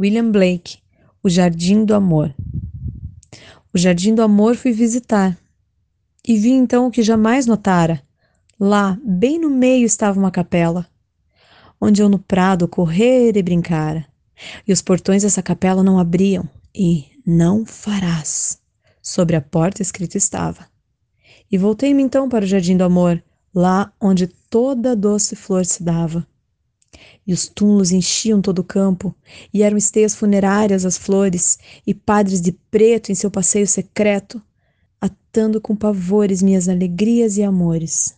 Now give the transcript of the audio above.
William Blake, O Jardim do Amor. O Jardim do Amor fui visitar e vi então o que jamais notara. Lá, bem no meio, estava uma capela, onde eu no prado correr e brincara. E os portões dessa capela não abriam, e não farás. Sobre a porta escrito estava. E voltei-me então para o Jardim do Amor, lá onde toda doce flor se dava e os túmulos enchiam todo o campo, e eram esteias funerárias as flores, e padres de preto em seu passeio secreto, atando com pavores minhas alegrias e amores.